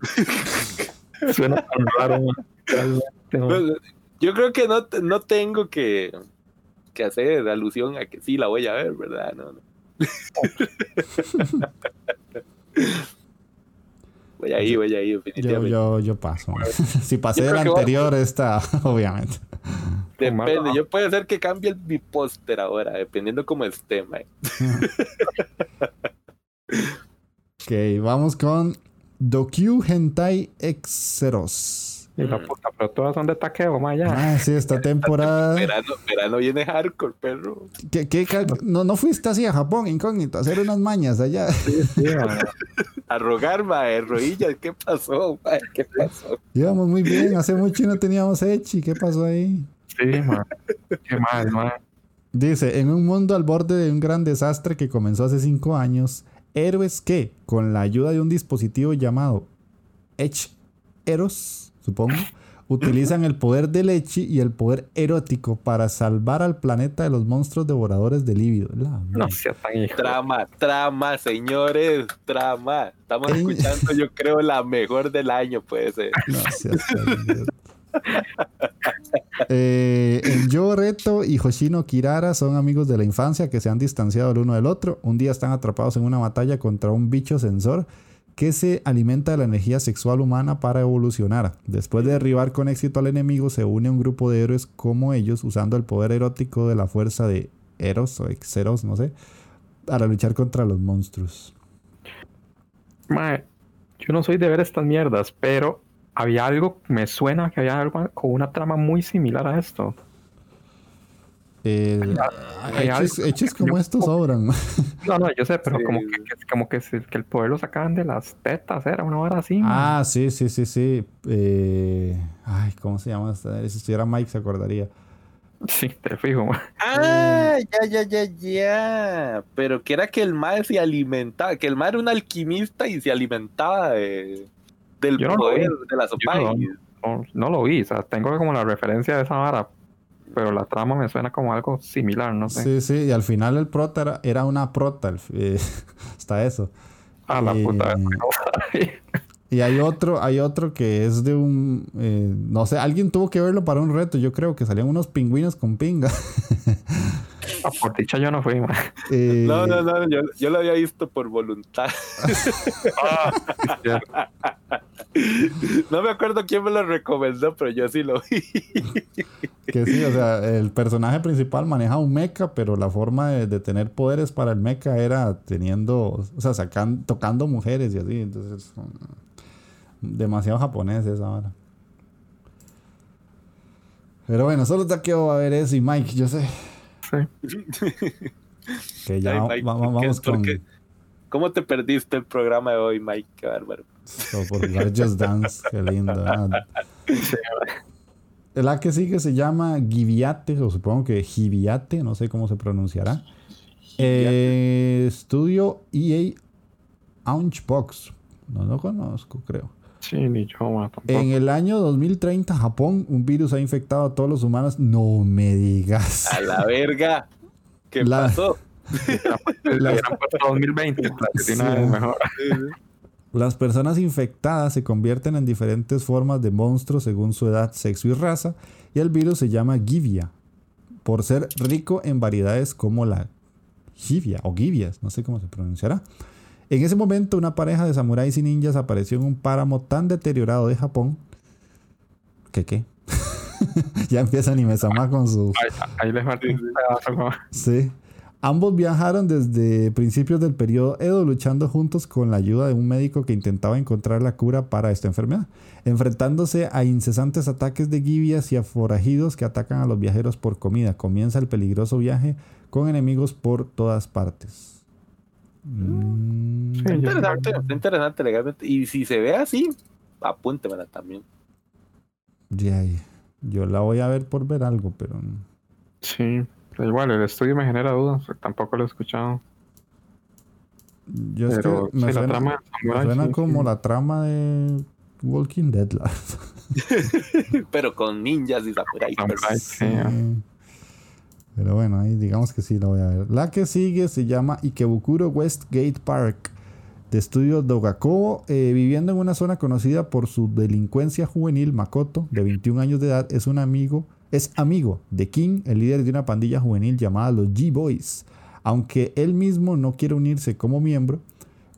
suena tan raro, mae. Pues, yo creo que no, no tengo que, que hacer alusión a que sí la voy a ver, ¿verdad? No, no. voy ahí, voy ahí, Yo, definitivamente. yo, yo paso. si pasé Yo del anterior, esta, obviamente. Depende, yo puede ser que cambie el- mi póster ahora, dependiendo cómo esté, mae. Ok, vamos con Dokyu Hentai Exeros. Y la puta, pero todas son de taqueo, mae, ya. Ah, sí, esta temporada. Verano, verano viene hardcore, perro. ¿Qué, qué cal- no, no fuiste así a Japón, incógnito, a hacer unas mañas allá. Sí, mae. A rogar, mae, rodillas, ¿qué pasó, mae? ¿Qué pasó? Íbamos muy bien, hace mucho y no teníamos Echi. ¿Qué pasó ahí? Sí, mae. Qué mal, mae. Dice, en un mundo al borde de un gran desastre que comenzó hace cinco años, héroes que, con la ayuda de un dispositivo llamado Edge Eros, supongo, utilizan el poder del Echi y el poder erótico para salvar al planeta de los monstruos devoradores de líbido. La No sea tan hijo. Trama, trama, señores, trama. Estamos escuchando, yo creo, la mejor del año, puede ser. No seas tan- Eh, el Yo Reto y Hoshino Kirara son amigos de la infancia que se han distanciado el uno del otro. Un día están atrapados en una batalla contra un bicho sensor que se alimenta de la energía sexual humana para evolucionar. Después de derribar con éxito al enemigo, se une a un grupo de héroes como ellos, usando el poder erótico de la fuerza de Eros o Exeros, no sé, para luchar contra los monstruos. Yo no soy de ver estas mierdas, pero había algo, me suena que había algo con una trama muy similar a esto. Eh, hechos, como estos sobran. No, no, yo sé, pero Sí. como que, que- como que, el poder lo sacaban de las tetas, era una hora así. Ah, sí, sí, sí, sí. Eh, ay, ¿cómo se llama? esta? Si estuviera Mike se acordaría. Sí, te fijo. mae. Ah, ya, ya, ya, ya. Pero que era que el mae se alimentaba, que el mae era un alquimista y se alimentaba de, del Yo poder de la Yo sopa. no, no, no lo vi, o sea, tengo como la referencia de esa vara, pero la trama me suena como algo similar, no sé. Sí, sí, y al final el prota era, era una prota. eh, Hasta eso. A la Eh, puta. Y hay otro, hay otro que es de un, eh, no sé, alguien tuvo que verlo para un reto. Yo creo que salían unos pingüinos con pinga. A por dicha yo no fui, man. Eh, No, no, no, yo, yo lo había visto por voluntad. No me acuerdo quién me lo recomendó, pero yo sí lo vi. Que sí, o sea, el personaje principal maneja un mecha, pero la forma de, de tener poderes para el mecha era teniendo, o sea, sacan, tocando mujeres y así. Entonces, mm, demasiado japonés esa hora. Pero bueno, solo Takeo va a ver eso y Mike, yo sé Sí. que ya vamos ¿Por con qué? ¿Cómo te perdiste el programa de hoy, Mike? Qué bárbaro. por jugar Just Dance, qué lindo. ah. La que sigue se llama Giviate, o supongo que Giviate, no sé cómo se pronunciará. Eh, estudio EA Aunchbox. No lo conozco, creo. Sí, ni yo. En el año 2030, Japón, un virus ha infectado a todos los humanos. No me digas. A la verga. ¿Qué La- pasó? Puesto 2020, para que tiene Sí. mejor. Las personas infectadas se convierten en diferentes formas de monstruos según su edad, sexo y raza, y el virus se llama Givia, por ser rico en variedades como la Givia o Givias, no sé cómo se pronunciará. En ese momento, una pareja de samuráis y ninjas apareció en un páramo tan deteriorado de Japón que qué. ya empieza Anime-sama con su Ahí, ahí le falta un pedazo. como- Sí. Ambos viajaron desde principios del periodo Edo luchando juntos con la ayuda de un médico que intentaba encontrar la cura para esta enfermedad, enfrentándose a incesantes ataques de gibias y a forajidos que atacan a los viajeros por comida. Comienza el peligroso viaje con enemigos por todas partes. Mm, Sí, interesante, interesante legalmente. Y si se ve así, apúntemela también. Yo la voy a ver por ver algo, pero Sí, igual, el estudio me genera dudas. Tampoco lo he escuchado. yo es Pero sí, me la suena, trama de me Samurai, suena sí, como sí. la trama de Walking Dead. Pero con ninjas y samuráis. Samurai, sí. Sí. Pero bueno, ahí digamos que sí la voy a ver. La que sigue se llama Ikebukuro Westgate Park, de estudio Dogakobo, eh, viviendo en una zona conocida por su delincuencia juvenil. Makoto, de 21 años de edad, es un amigo, es amigo de King, el líder de una pandilla juvenil llamada los G-Boys. Aunque él mismo no quiere unirse como miembro,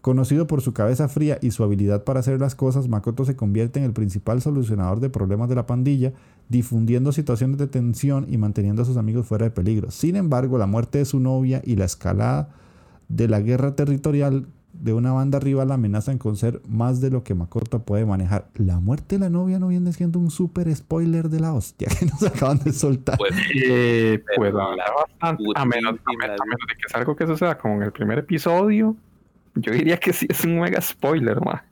Conocido por su cabeza fría y su habilidad para hacer las cosas, Makoto se convierte en el principal solucionador de problemas de la pandilla, difundiendo situaciones de tensión y manteniendo a sus amigos fuera de peligro. Sin embargo, la muerte de su novia y la escalada de la guerra territorial de una banda rival amenazan con ser más de lo que Makoto puede manejar. La muerte de la novia no viene siendo un super spoiler de la hostia que nos acaban de soltar. Pues Eh, la verdad, bastante. A menos, a putísima menos- a menos de que es algo que suceda como en el primer episodio. Yo diría que sí es un mega spoiler, ma.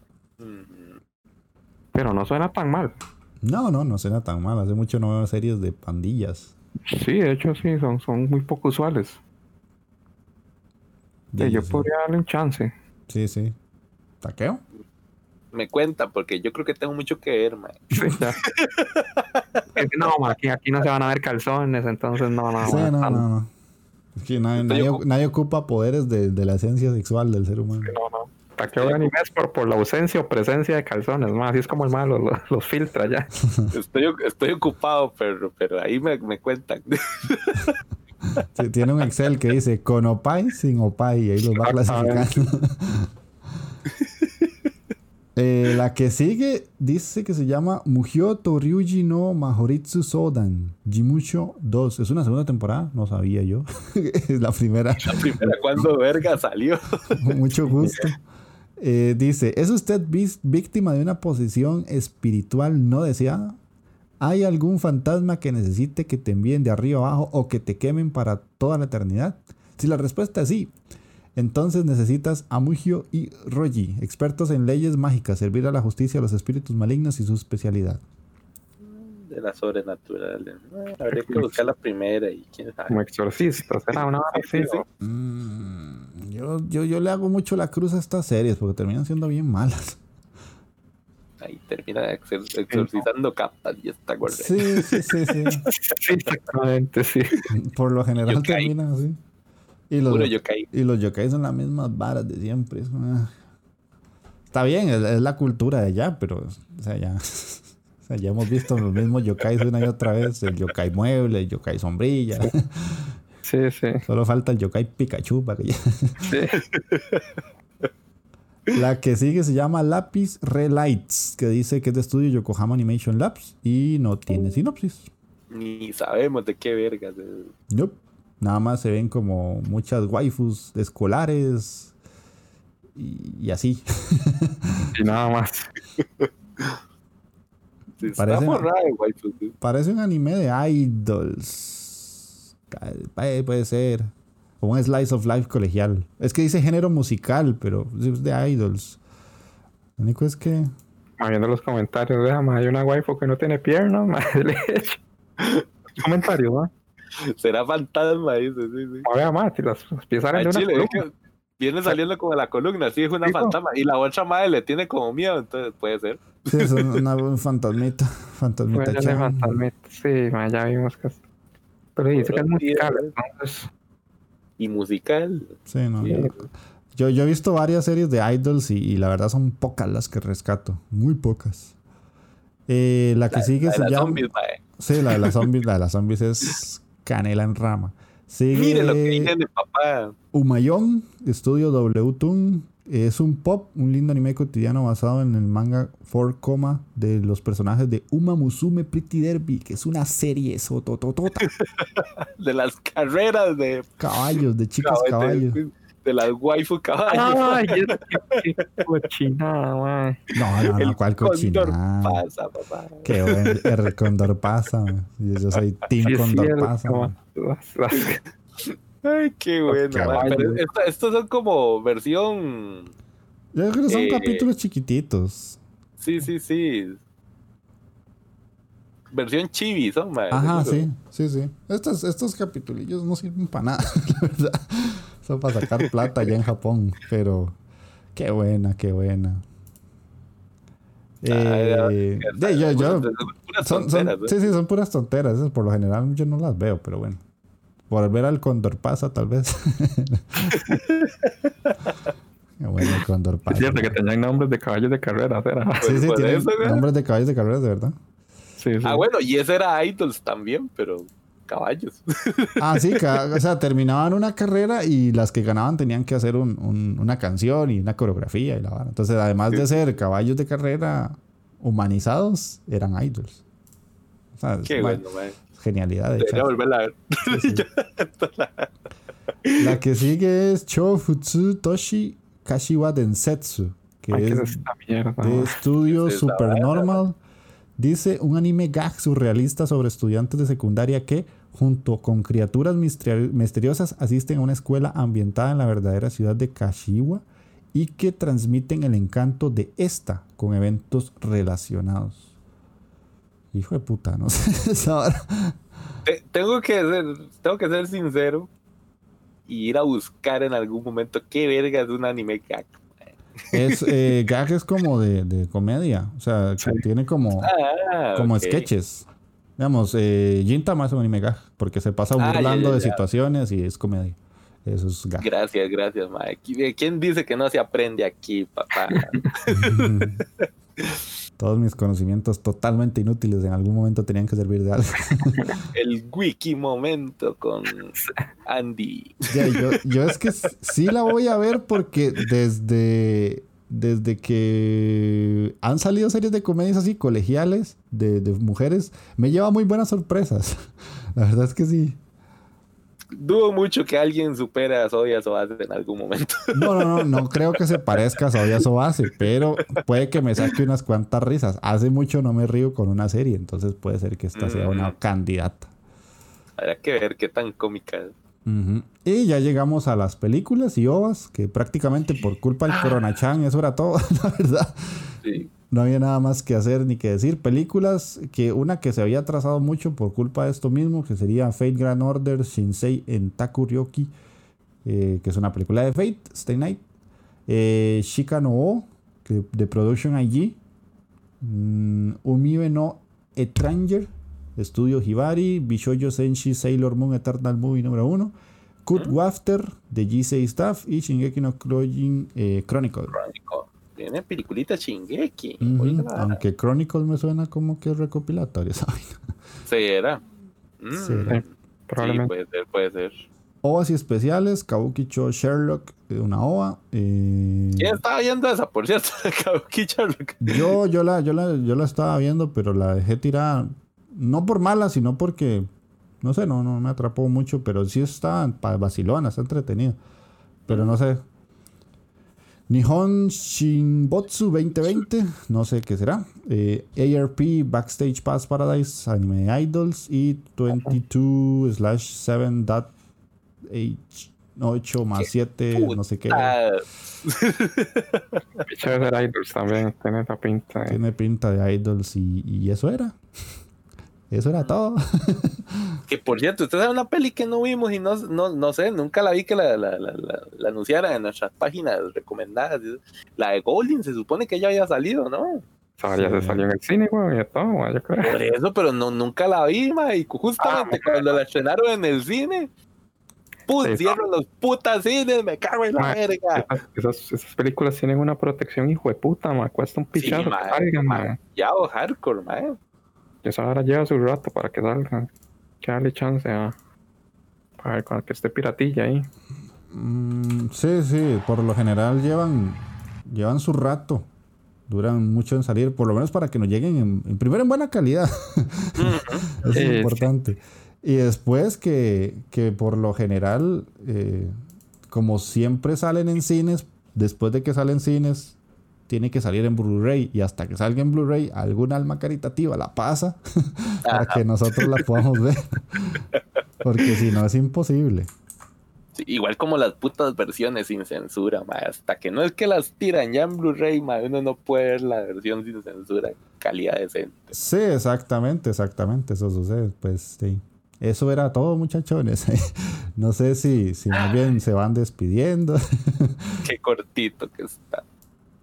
Pero no suena tan mal. No, no, no suena tan mal. Hace mucho no veo series de pandillas. Sí, de hecho sí, son, son muy poco usuales. Eh, yo Sí, podría darle un chance. Sí, sí. ¿Taqueo? me cuenta, porque yo creo que tengo mucho que ver, man. No, aquí, aquí no se van a ver calzones, entonces no, no. Sí, no, no, no. Es que nadie, nadie- ocu- nadie ocupa poderes de, de la esencia sexual del ser humano. No, no. Taqueo de anime es por, por la ausencia o presencia de calzones, más así es como el malo, los, los filtra ya. Estoy, estoy ocupado, pero, pero ahí me, me cuentan. Sí, tiene un Excel que dice con opay, sin opay, y ahí los va clasificando. Eh, la que sigue dice que se llama Mugyoto Ryuji no Mahoritsu Sodan Jimusho 2. ¿Es una segunda temporada? No sabía yo. es la primera. La primera, cuando verga salió. Mucho gusto. Eh, dice, ¿es usted víctima de una posesión espiritual no deseada? ¿Hay algún fantasma que necesite que te envíen de arriba abajo o que te quemen para toda la eternidad? Si la respuesta es sí, entonces necesitas a Mugio y Roji, expertos en leyes mágicas, servir a la justicia, a los espíritus malignos y su especialidad. De la sobrenatural. Eh, Habría que buscar la primera y quién sabe. Como exorcista, será una hora Sí, así. sí. ¿no? Mm, yo, yo, yo le hago mucho la cruz a estas series porque terminan siendo bien malas. Ahí termina exor- exorcizando capas y está gorda. Sí, sí, sí, sí. Sí, exactamente, sí. Por lo general Yokai. termina así. Y los, Puro yokai. y los yokai son las mismas varas de siempre. es ah. Está bien, es, es la cultura de allá, pero o sea, ya, o sea, ya hemos visto los mismos yokais una y otra vez. El yokai mueble, el yokai sombrilla. Sí, sí. Solo falta el yokai Pikachu para que ya- sí. La que sigue se llama Lapis Relights, que dice que es de estudio Yokohama Animation Labs y no tiene sinopsis. Ni sabemos de qué vergas. Nope. Nada más se ven como muchas waifus escolares y, y así. Y nada más. Sí, Está Parece- sí. Un anime de idols. Eh, Puede ser. O un slice of life colegial. Es que dice género musical, pero es de idols. Lo único es que. Ma, Viendo los comentarios, vea, ma, hay una waifu que no tiene piernas, madre leche. Comentarios, ¿no? Será fantasma, dice. Sí, sí. Ma, vea, ma, si las, salen Ay, de una Chile, columna. viene saliendo como de la columna, sí, es una Sí, no. fantasma. Y la otra madre le tiene como miedo, entonces puede ser. Sí, es una, un fantasmita. Fantasmita chan. fantasmita. Sí, ma, ya vimos que. Pero dice que es musical, entonces. Y musical. Sí, no. Sí. Yo, yo he visto varias series de idols y, y la verdad son pocas las que rescato. Muy pocas. Eh, la que sigue La de se las llama. zombies. Sí, la de las zombies. La de las zombies es canela en rama. Sigue Mire lo que dije de papá. Umayón, estudio W-Toon. Es un pop, un lindo anime cotidiano basado en el manga 4 Coma de los personajes de Uma Musume Pretty Derby, que es una serie sotototota. De las carreras de Caballos, de chicos caballos. De, de las waifu caballos. Ay, es que qué cochinada. No, no, no, el cuál cochinada. pasa, papá. Qué buen el Condor pasa. man. Yo soy Team Sí, Condor cierto, pasa. man. Ay, qué bueno. estos son como versión. Yo creo que son Eh, capítulos chiquititos. Sí, sí, sí. Versión chibi, son, mae. Ajá, sí, sí, sí. Estos, estos capitulillos no sirven para nada, la verdad. Son para sacar plata allá en Japón. Pero qué buena, qué buena. Eh, ya, yo- son, son- tonteras, ¿eh? sí, sí, son puras tonteras. Esas por lo general yo no las veo, pero bueno. Por ver al Condor pasa, tal vez. qué bueno el Condor pasa. Es cierto que tenían nombres de caballos de carrera, ¿era? Sí, sí, Por tiene eso, güey. nombres de caballos de carreras, de verdad. Sí, sí. Ah, bueno, y ese era Idols también, pero caballos. Ah, sí, o sea, terminaban una carrera y las que ganaban tenían que hacer un- un- una canción y una coreografía y la vara. Entonces, además de ser caballos de carrera humanizados, eran idols. O sea, es Qué bueno, mae. Genialidad de Debería volverla a ver. Sí, sí. La que sigue es Chofutsu Toshi Kashiwa Densetsu, que Ay, ¿qué es es esta mierda? de estudio ¿Qué es esa Supernormal. Dice un anime gag surrealista sobre estudiantes de secundaria que, junto con criaturas misteri- misteriosas, asisten a una escuela ambientada en la verdadera ciudad de Kashiwa y que transmiten el encanto de esta con eventos relacionados. Hijo de puta, no sé. Te- tengo, que ser, tengo que ser sincero y ir a buscar en algún momento qué verga es un anime gag. Es, eh, gag es como de, de comedia. O sea, que Sí. tiene como, Ah, como sketches. Digamos, eh, Gintama es un anime gag, porque se pasa Ah, burlando ya, de ya. situaciones y es comedia. Eso es gag. Gracias, gracias, mae. ¿Qui- ¿Quién dice que no se aprende aquí, papá? Todos mis conocimientos totalmente inútiles en algún momento tenían que servir de algo. El wiki momento con Andy. Yo, yo es que sí la voy a ver porque desde, desde que han salido series de comedias así colegiales de, de mujeres, me lleva muy buenas sorpresas. La verdad es que sí. Dudo mucho que alguien supere a Soya Soas en algún momento. No, no, no, no creo que se parezca a Soya Sobase, pero puede que me saque unas cuantas risas. Hace mucho no me río con una serie, entonces puede ser que esta sea una Mm. candidata. Habrá que ver qué tan cómica es. Y ya llegamos a las películas y ovas, que prácticamente por culpa del Coronachan eso era todo, la verdad. Sí. No había nada más que hacer ni que decir. Películas que una que se había atrasado mucho por culpa de esto mismo, que sería Fate Grand Order Shinsei en Takuryoki, eh, que es una película de Fate, Stay Night. Eh, Shika no O, que, de Production IG, Mm, Umibe no Etranger, Estudio Hibari, Bishoyo Senshi Sailor Moon Eternal Movie número 1, Kurt Wafter de G6 Staff y Shingeki no Kyojin eh, Chronicle. Crónico. Tiene peliculita chingueki. Aunque Chronicle me suena como que es recopilatorio, ¿saben? ¿Será? Mm, Será. Sí, probablemente. Sí, puede ser, puede ser. OVAs y especiales, Kabuki Cho Sherlock, eh, una OVA. eh, ¿Quién estaba viendo esa, por cierto? Kabuki Sherlock. yo, yo, la, yo, la, yo la estaba viendo, pero la dejé tirada. No por mala, sino porque, no sé, no, no me atrapó mucho, pero sí está pa- vacilona, está entretenido. Pero no sé. Nihon Shinbotsu 2020, no sé qué será. Eh, ARP Backstage Pass Paradise Anime Idols y 22 slash 7 dot H 8 más 7, no sé qué. Ah, ser Idols también, tiene esa pinta. de- Tiene pinta de idols y, y eso era. Eso era todo. que por cierto, usted sabe una peli que no vimos y no, no, no sé, nunca la vi que la, la, la, la- la anunciaran en nuestras páginas recomendadas. La de Golding se supone que ya había salido, ¿no? Sea, ya Sí. se salió en el cine, güey, y todo, güey, yo creo. Por eso, pero no, nunca la vi, ma, y justamente cuando la estrenaron en el cine, ¡pum! Sí. cierran los putas cines, me cago en la Ma, verga. Esas, películas tienen una protección hijo de puta, ma. Cuesta un Sí, pichado ma, ma, ma. Ya o hardcore, ma. Esa ahora lleva su rato para que salgan. Que darle chance a. Para que esté piratilla ahí. Mm, sí, sí, por lo general llevan, llevan su rato. Duran mucho en salir, por lo menos para que nos lleguen en, en primero en buena calidad. Eso es sí. importante. Y después que, que por lo general, eh, como siempre salen en cines, después de que salen cines, tiene que salir en Blu-ray. Y hasta que salga en Blu-ray, algún alma caritativa la pasa para que nosotros la podamos ver. Porque si no es imposible. Sí, igual como las putas versiones sin censura, ma. Hasta que no es que las tiran ya en Blu-ray, uno no puede ver la versión sin censura, calidad decente. Sí, exactamente, exactamente, eso sucede. Pues sí. Eso era todo, muchachones. No sé si, si más bien se van despidiendo. Qué cortito que está.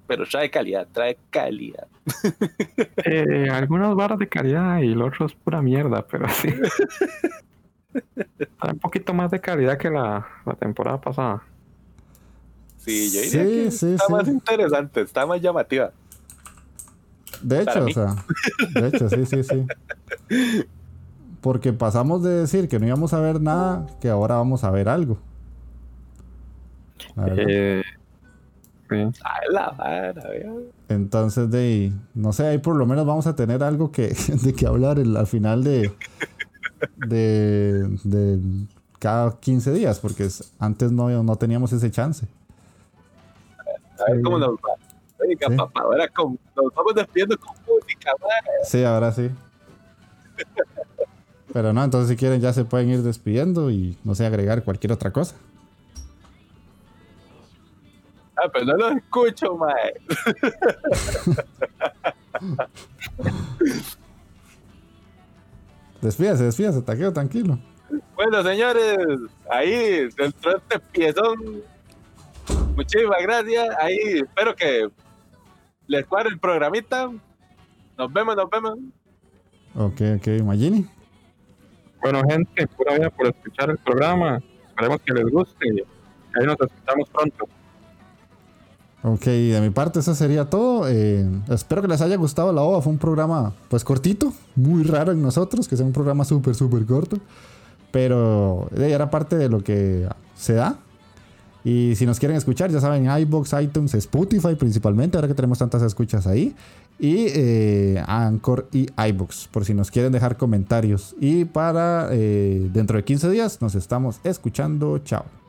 Pero trae calidad, trae calidad. Eh, algunas barras de calidad y lo otro es pura mierda, pero sí. Trae un poquito más de calidad que la, la temporada pasada. Sí, yo diría Sí, que sí, está sí. más interesante, está más llamativa. De hecho, o sea, de hecho, sí, sí, sí. Porque pasamos de decir que no íbamos a ver nada, que ahora vamos a ver algo. La verdad. Eh, sí. Ay, la vara, vea. Entonces, de, no sé, ahí por lo menos vamos a tener algo que, de que hablar el- al final de, de, de cada 15 días, porque es- antes no, no teníamos ese chance. A ver Sí. cómo nos va. Oiga, Sí. papá, ahora con- nos vamos despidiendo con música, ma. Sí, ahora sí. Pero no, entonces si quieren ya se pueden ir despidiendo y no sé, agregar cualquier otra cosa. Ah, pero no los escucho, ma. Despídase, despídase, taqueo, tranquilo. Bueno, señores, ahí dentro de este piezón, muchísimas gracias. Ahí espero que les cuadre el programita. Nos vemos, nos vemos. Ok, ok, Magini. Bueno, gente, pura vida por escuchar el programa. Esperemos que les guste. Ahí nos escuchamos pronto. Ok, de mi parte eso sería todo. Eh, espero que les haya gustado la OVA. Fue un programa pues cortito, muy raro en nosotros, que sea un programa súper, súper corto. Pero era parte de lo que se da. Y si nos quieren escuchar, ya saben, iBox, iTunes, Spotify principalmente, ahora que tenemos tantas escuchas ahí. Y eh, Anchor y iBox, por si nos quieren dejar comentarios. Y para eh, dentro de 15 días nos estamos escuchando. Chao.